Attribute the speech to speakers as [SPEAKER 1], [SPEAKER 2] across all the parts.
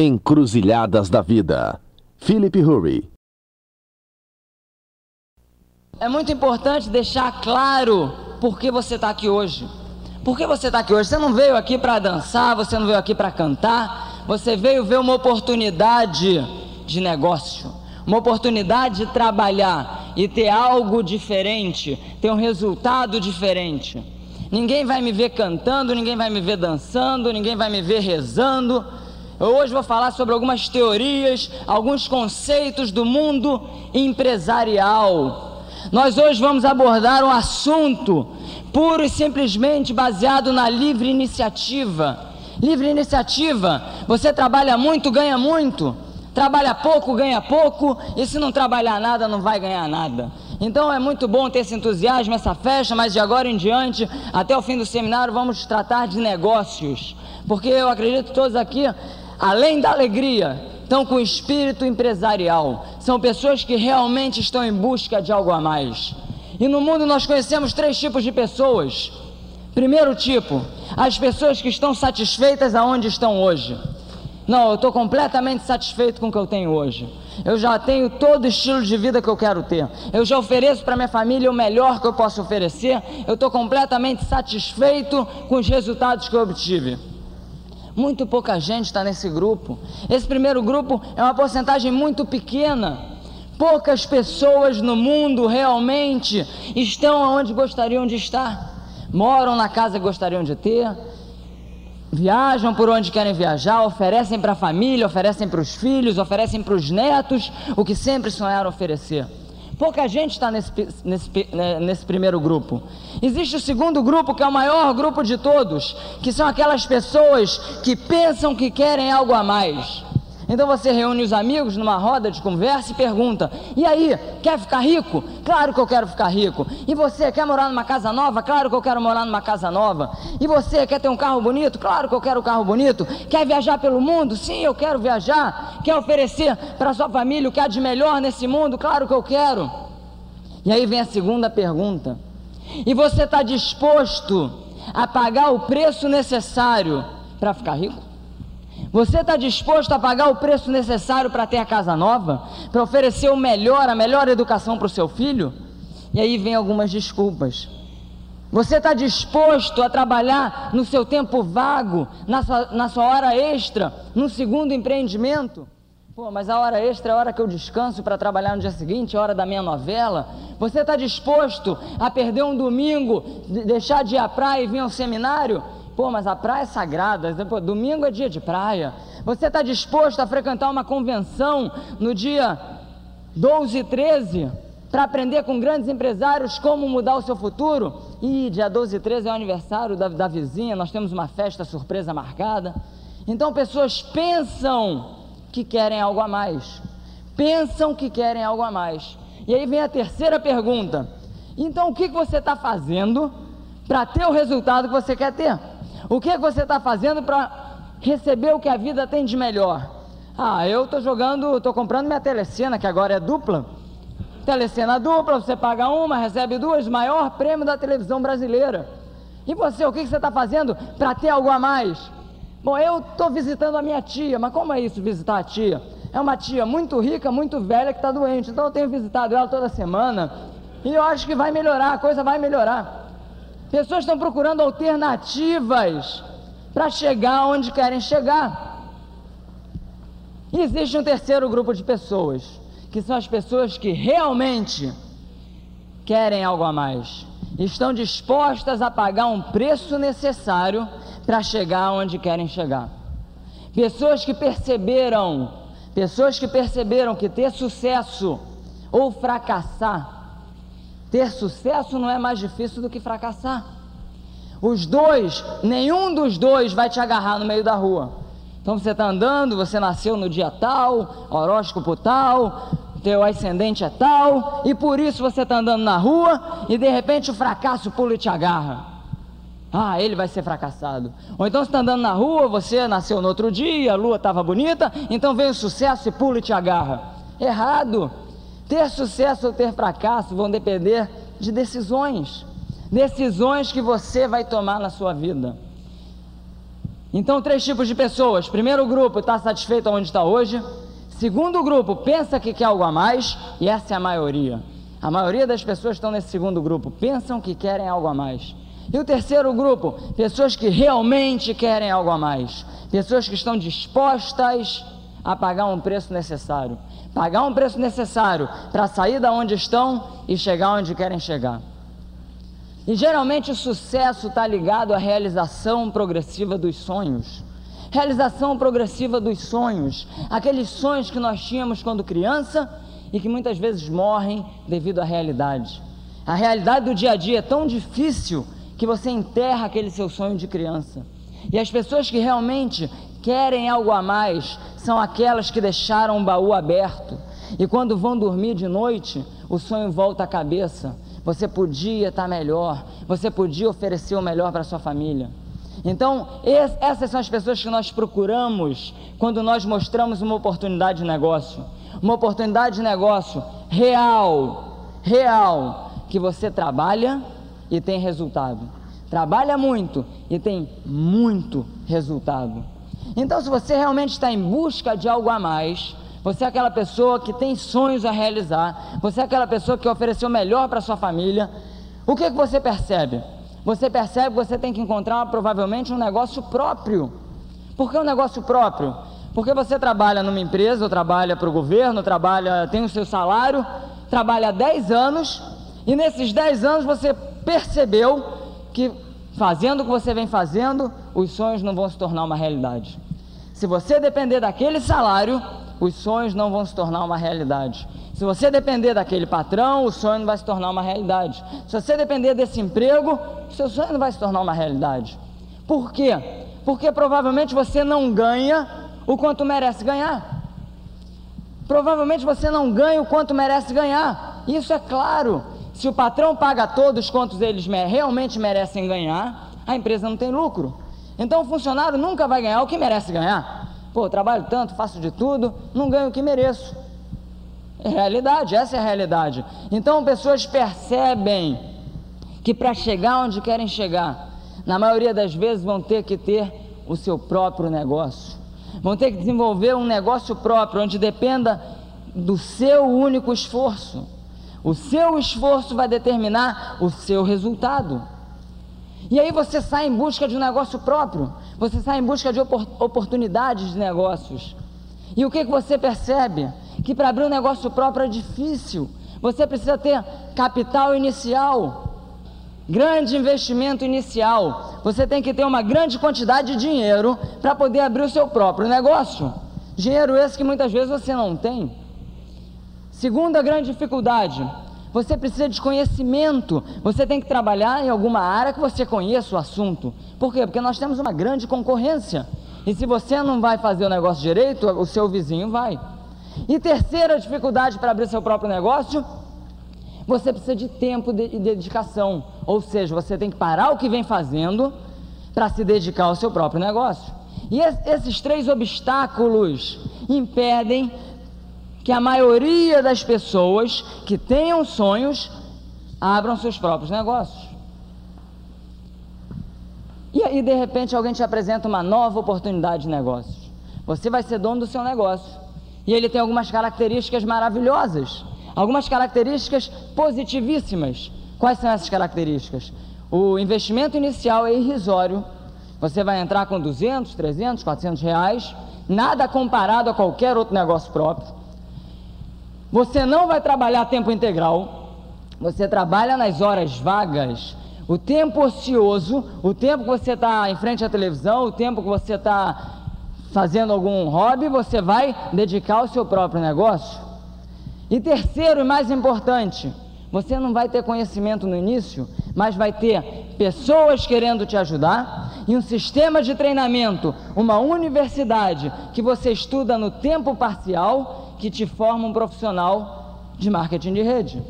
[SPEAKER 1] Encruzilhadas da Vida. Philip Hurry.
[SPEAKER 2] É muito importante deixar claro por que você está aqui hoje. Por que você está aqui hoje? Você não veio aqui para dançar, você não veio aqui para cantar, você veio ver uma oportunidade de negócio, uma oportunidade de trabalhar e ter algo diferente, ter um resultado diferente. Ninguém vai me ver cantando, ninguém vai me ver dançando, ninguém vai me ver rezando. Eu hoje vou falar sobre algumas teorias, alguns conceitos do mundo empresarial. Nós hoje vamos abordar um assunto puro e simplesmente baseado na livre iniciativa. Livre iniciativa, você trabalha muito, ganha muito. Trabalha pouco, ganha pouco, e se não trabalhar nada, não vai ganhar nada. Então é muito bom ter esse entusiasmo, essa festa, mas de agora em diante, até o fim do seminário, vamos tratar de negócios. Porque eu acredito que todos aqui, além da alegria, estão com espírito empresarial. São pessoas que realmente estão em busca de algo a mais. E no mundo nós conhecemos três tipos de pessoas. Primeiro tipo, as pessoas que estão satisfeitas aonde estão hoje. Não, eu estou completamente satisfeito com o que eu tenho hoje. Eu já tenho todo o estilo de vida que eu quero ter. Eu já ofereço para minha família o melhor que eu posso oferecer. Eu estou completamente satisfeito com os resultados que eu obtive. Muito pouca gente está nesse grupo. Esse primeiro grupo é uma porcentagem muito pequena. Poucas pessoas no mundo realmente estão onde gostariam de estar. Moram na casa que gostariam de ter, viajam por onde querem viajar, oferecem para a família, oferecem para os filhos, oferecem para os netos o que sempre sonharam oferecer. Pouca gente está nesse, nesse, né, nesse primeiro grupo. Existe o segundo grupo, que é o maior grupo de todos, que são aquelas pessoas que pensam que querem algo a mais. Então você reúne os amigos numa roda de conversa e pergunta: E aí, quer ficar rico? Claro que eu quero ficar rico. E você quer morar numa casa nova? Claro que eu quero morar numa casa nova. E você quer ter um carro bonito? Claro que eu quero um carro bonito. Quer viajar pelo mundo? Sim, eu quero viajar. Quer oferecer para sua família o que há de melhor nesse mundo? Claro que eu quero. E aí vem a segunda pergunta: E você está disposto a pagar o preço necessário para ficar rico? Você está disposto a pagar o preço necessário para ter a casa nova? Para oferecer o melhor, a melhor educação para o seu filho? E aí vem algumas desculpas. Você está disposto a trabalhar no seu tempo vago, na sua, na sua hora extra, no segundo empreendimento? Pô, mas a hora extra é a hora que eu descanso para trabalhar no dia seguinte, a hora da minha novela. Você está disposto a perder um domingo, deixar de ir à praia e vir ao seminário? Pô, mas a praia é sagrada, domingo é dia de praia. Você está disposto a frequentar uma convenção no dia 12 e 13 para aprender com grandes empresários como mudar o seu futuro? E dia 12 e 13 é o aniversário da, da vizinha, nós temos uma festa surpresa marcada. Então pessoas pensam que querem algo a mais. Pensam que querem algo a mais. E aí vem a terceira pergunta. Então o que você está fazendo para ter o resultado que você quer ter? O que, é que você está fazendo para receber o que a vida tem de melhor? Ah, eu estou jogando, estou comprando minha telecena, que agora é dupla. Telecena dupla, você paga uma, recebe duas, maior prêmio da televisão brasileira. E você, o que, que você está fazendo para ter algo a mais? Bom, eu estou visitando a minha tia, mas como é isso, visitar a tia? É uma tia muito rica, muito velha que está doente, então eu tenho visitado ela toda semana e eu acho que vai melhorar, a coisa vai melhorar. Pessoas estão procurando alternativas para chegar onde querem chegar. E existe um terceiro grupo de pessoas, que são as pessoas que realmente querem algo a mais, estão dispostas a pagar um preço necessário para chegar onde querem chegar. Pessoas que perceberam, pessoas que perceberam que ter sucesso ou fracassar ter sucesso não é mais difícil do que fracassar. Os dois, nenhum dos dois vai te agarrar no meio da rua. Então você está andando, você nasceu no dia tal, horóscopo tal, teu ascendente é tal, e por isso você está andando na rua e de repente o fracasso pula e te agarra. Ah, ele vai ser fracassado. Ou então você está andando na rua, você nasceu no outro dia, a lua estava bonita, então vem o sucesso e pula e te agarra. Errado. Ter sucesso ou ter fracasso vão depender de decisões, decisões que você vai tomar na sua vida. Então, três tipos de pessoas. Primeiro grupo está satisfeito onde está hoje. Segundo grupo pensa que quer algo a mais, e essa é a maioria. A maioria das pessoas estão nesse segundo grupo, pensam que querem algo a mais. E o terceiro grupo, pessoas que realmente querem algo a mais, pessoas que estão dispostas a pagar um preço necessário, pagar um preço necessário para sair da onde estão e chegar onde querem chegar. E geralmente o sucesso está ligado à realização progressiva dos sonhos. Realização progressiva dos sonhos, aqueles sonhos que nós tínhamos quando criança e que muitas vezes morrem devido à realidade. A realidade do dia a dia é tão difícil que você enterra aquele seu sonho de criança. E as pessoas que realmente querem algo a mais são aquelas que deixaram o baú aberto. E quando vão dormir de noite, o sonho volta à cabeça você podia estar melhor, você podia oferecer o melhor para sua família. Então, essas são as pessoas que nós procuramos quando nós mostramos uma oportunidade de negócio. Uma oportunidade de negócio real, real, que você trabalha e tem resultado. Trabalha muito e tem muito resultado. Então, se você realmente está em busca de algo a mais, você é aquela pessoa que tem sonhos a realizar. Você é aquela pessoa que ofereceu melhor para sua família. O que, que você percebe? Você percebe que você tem que encontrar provavelmente um negócio próprio. Por que um negócio próprio? Porque você trabalha numa empresa, ou trabalha para o governo, trabalha, tem o seu salário, trabalha 10 anos, e nesses 10 anos você percebeu que fazendo o que você vem fazendo, os sonhos não vão se tornar uma realidade. Se você depender daquele salário, os sonhos não vão se tornar uma realidade. Se você depender daquele patrão, o sonho não vai se tornar uma realidade. Se você depender desse emprego, o seu sonho não vai se tornar uma realidade. Por quê? Porque provavelmente você não ganha o quanto merece ganhar. Provavelmente você não ganha o quanto merece ganhar. Isso é claro. Se o patrão paga todos quantos eles realmente merecem ganhar, a empresa não tem lucro. Então o funcionário nunca vai ganhar o que merece ganhar. Pô, trabalho tanto, faço de tudo, não ganho o que mereço. É realidade, essa é a realidade. Então, pessoas percebem que para chegar onde querem chegar, na maioria das vezes vão ter que ter o seu próprio negócio. Vão ter que desenvolver um negócio próprio, onde dependa do seu único esforço. O seu esforço vai determinar o seu resultado. E aí você sai em busca de um negócio próprio, você sai em busca de oportunidades de negócios. E o que, que você percebe? Que para abrir um negócio próprio é difícil. Você precisa ter capital inicial, grande investimento inicial. Você tem que ter uma grande quantidade de dinheiro para poder abrir o seu próprio negócio. Dinheiro esse que muitas vezes você não tem. Segunda grande dificuldade, você precisa de conhecimento. Você tem que trabalhar em alguma área que você conheça o assunto. Por quê? Porque nós temos uma grande concorrência. E se você não vai fazer o negócio direito, o seu vizinho vai. E terceira dificuldade para abrir seu próprio negócio, você precisa de tempo e dedicação. Ou seja, você tem que parar o que vem fazendo para se dedicar ao seu próprio negócio. E esses três obstáculos impedem que a maioria das pessoas que tenham sonhos abram seus próprios negócios. E aí, de repente, alguém te apresenta uma nova oportunidade de negócios. Você vai ser dono do seu negócio. E ele tem algumas características maravilhosas, algumas características positivíssimas. Quais são essas características? O investimento inicial é irrisório. Você vai entrar com 200, 300, 400 reais, nada comparado a qualquer outro negócio próprio. Você não vai trabalhar tempo integral, você trabalha nas horas vagas. O tempo ocioso, o tempo que você está em frente à televisão, o tempo que você está fazendo algum hobby, você vai dedicar ao seu próprio negócio. E terceiro e mais importante, você não vai ter conhecimento no início, mas vai ter pessoas querendo te ajudar e um sistema de treinamento, uma universidade que você estuda no tempo parcial que te forma um profissional de marketing de rede.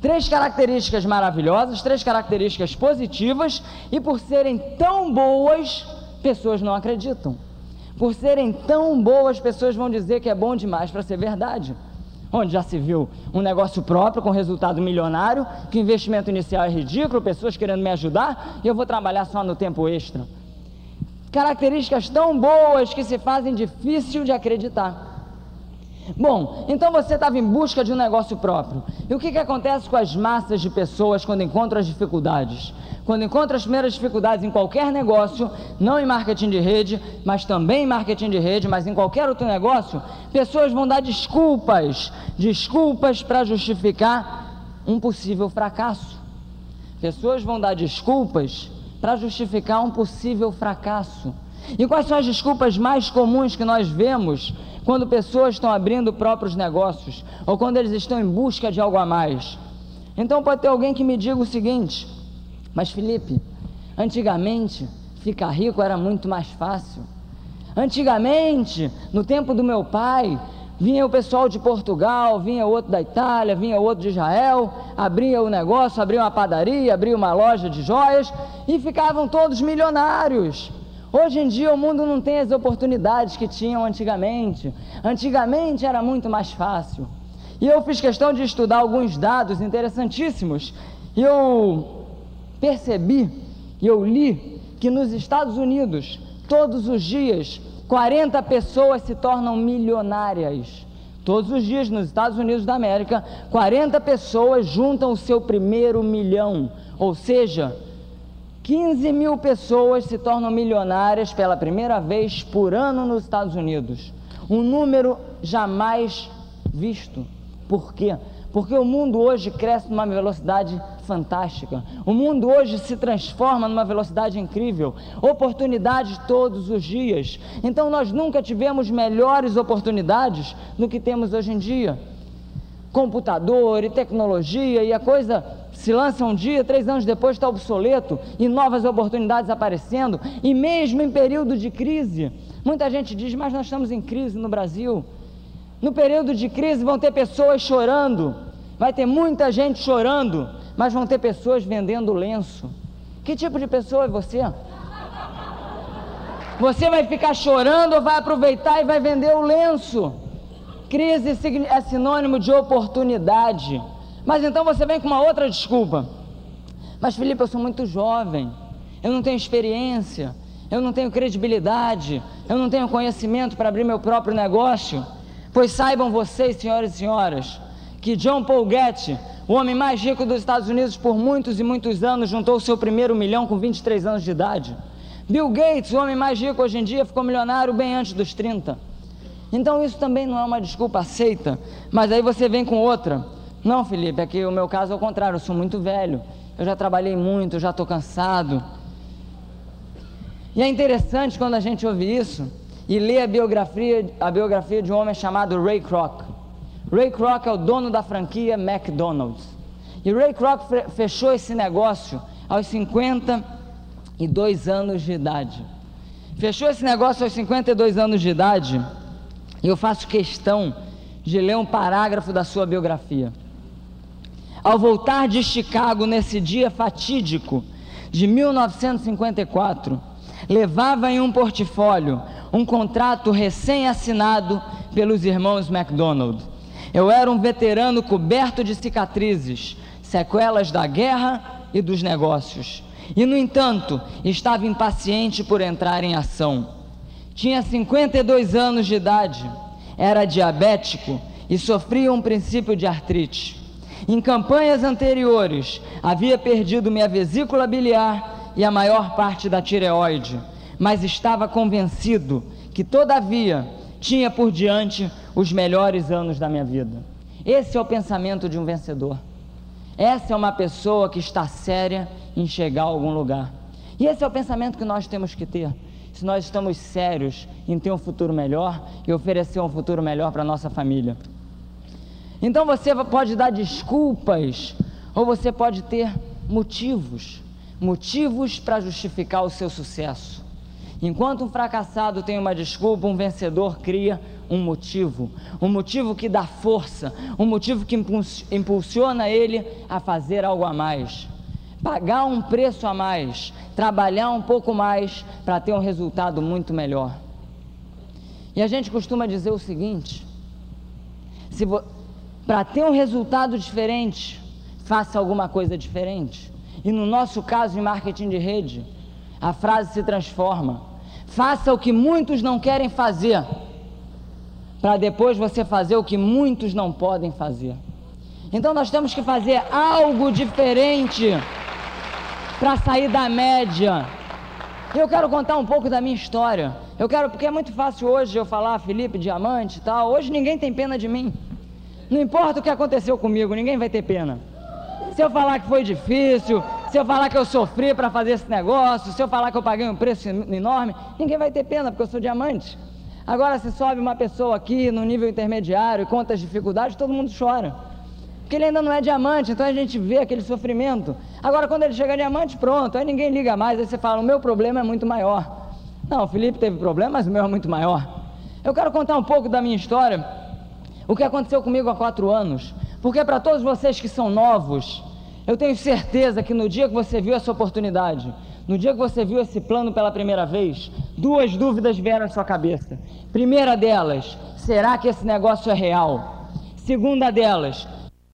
[SPEAKER 2] Três características maravilhosas, três características positivas, e por serem tão boas, pessoas não acreditam. Por serem tão boas, pessoas vão dizer que é bom demais para ser verdade. Onde já se viu um negócio próprio com resultado milionário, que o investimento inicial é ridículo, pessoas querendo me ajudar e eu vou trabalhar só no tempo extra. Características tão boas que se fazem difícil de acreditar. Bom, então você estava em busca de um negócio próprio. E o que, que acontece com as massas de pessoas quando encontram as dificuldades? Quando encontram as primeiras dificuldades em qualquer negócio, não em marketing de rede, mas também em marketing de rede, mas em qualquer outro negócio, pessoas vão dar desculpas, desculpas para justificar um possível fracasso. Pessoas vão dar desculpas para justificar um possível fracasso. E quais são as desculpas mais comuns que nós vemos quando pessoas estão abrindo próprios negócios ou quando eles estão em busca de algo a mais? Então pode ter alguém que me diga o seguinte: Mas Felipe, antigamente ficar rico era muito mais fácil. Antigamente, no tempo do meu pai, vinha o pessoal de Portugal, vinha outro da Itália, vinha outro de Israel, abria o negócio, abria uma padaria, abria uma loja de joias e ficavam todos milionários. Hoje em dia o mundo não tem as oportunidades que tinham antigamente. Antigamente era muito mais fácil. E eu fiz questão de estudar alguns dados interessantíssimos. E eu percebi, e eu li, que nos Estados Unidos, todos os dias, 40 pessoas se tornam milionárias. Todos os dias nos Estados Unidos da América, 40 pessoas juntam o seu primeiro milhão. Ou seja, 15 mil pessoas se tornam milionárias pela primeira vez por ano nos Estados Unidos. Um número jamais visto. Por quê? Porque o mundo hoje cresce numa velocidade fantástica. O mundo hoje se transforma numa velocidade incrível. Oportunidades todos os dias. Então nós nunca tivemos melhores oportunidades do que temos hoje em dia. Computador e tecnologia e a coisa se lança um dia, três anos depois está obsoleto e novas oportunidades aparecendo, e mesmo em período de crise. Muita gente diz, mas nós estamos em crise no Brasil. No período de crise vão ter pessoas chorando, vai ter muita gente chorando, mas vão ter pessoas vendendo lenço. Que tipo de pessoa é você? Você vai ficar chorando ou vai aproveitar e vai vender o lenço? Crise é sinônimo de oportunidade. Mas então você vem com uma outra desculpa. Mas Felipe, eu sou muito jovem, eu não tenho experiência, eu não tenho credibilidade, eu não tenho conhecimento para abrir meu próprio negócio. Pois saibam vocês, senhoras e senhoras, que John Paul Getty, o homem mais rico dos Estados Unidos por muitos e muitos anos, juntou o seu primeiro milhão com 23 anos de idade. Bill Gates, o homem mais rico hoje em dia, ficou milionário bem antes dos 30. Então isso também não é uma desculpa aceita, mas aí você vem com outra. Não, Felipe, é que o meu caso é o contrário, eu sou muito velho, eu já trabalhei muito, já estou cansado. E é interessante quando a gente ouve isso e lê a biografia, a biografia de um homem chamado Ray Kroc. Ray Kroc é o dono da franquia McDonald's. E Ray Kroc fechou esse negócio aos 52 anos de idade. Fechou esse negócio aos 52 anos de idade e eu faço questão de ler um parágrafo da sua biografia. Ao voltar de Chicago nesse dia fatídico de 1954, levava em um portfólio um contrato recém-assinado pelos irmãos McDonald. Eu era um veterano coberto de cicatrizes, sequelas da guerra e dos negócios. E, no entanto, estava impaciente por entrar em ação. Tinha 52 anos de idade, era diabético e sofria um princípio de artrite. Em campanhas anteriores, havia perdido minha vesícula biliar e a maior parte da tireoide, mas estava convencido que, todavia, tinha por diante os melhores anos da minha vida. Esse é o pensamento de um vencedor. Essa é uma pessoa que está séria em chegar a algum lugar. E esse é o pensamento que nós temos que ter. Se nós estamos sérios em ter um futuro melhor e oferecer um futuro melhor para a nossa família. Então você pode dar desculpas, ou você pode ter motivos motivos para justificar o seu sucesso. Enquanto um fracassado tem uma desculpa, um vencedor cria um motivo, um motivo que dá força, um motivo que impulsiona ele a fazer algo a mais, pagar um preço a mais, trabalhar um pouco mais para ter um resultado muito melhor. E a gente costuma dizer o seguinte: se você para ter um resultado diferente, faça alguma coisa diferente. E no nosso caso, em marketing de rede, a frase se transforma. Faça o que muitos não querem fazer, para depois você fazer o que muitos não podem fazer. Então nós temos que fazer algo diferente para sair da média. Eu quero contar um pouco da minha história. Eu quero, porque é muito fácil hoje eu falar Felipe Diamante e tal. Hoje ninguém tem pena de mim. Não importa o que aconteceu comigo, ninguém vai ter pena. Se eu falar que foi difícil, se eu falar que eu sofri para fazer esse negócio, se eu falar que eu paguei um preço enorme, ninguém vai ter pena, porque eu sou diamante. Agora, se sobe uma pessoa aqui no nível intermediário e conta as dificuldades, todo mundo chora. Porque ele ainda não é diamante, então a gente vê aquele sofrimento. Agora, quando ele chega diamante, pronto, aí ninguém liga mais, aí você fala: o meu problema é muito maior. Não, o Felipe teve problema, mas o meu é muito maior. Eu quero contar um pouco da minha história, o que aconteceu comigo há quatro anos. Porque para todos vocês que são novos, eu tenho certeza que no dia que você viu essa oportunidade, no dia que você viu esse plano pela primeira vez, duas dúvidas vieram à sua cabeça. Primeira delas, será que esse negócio é real? Segunda delas,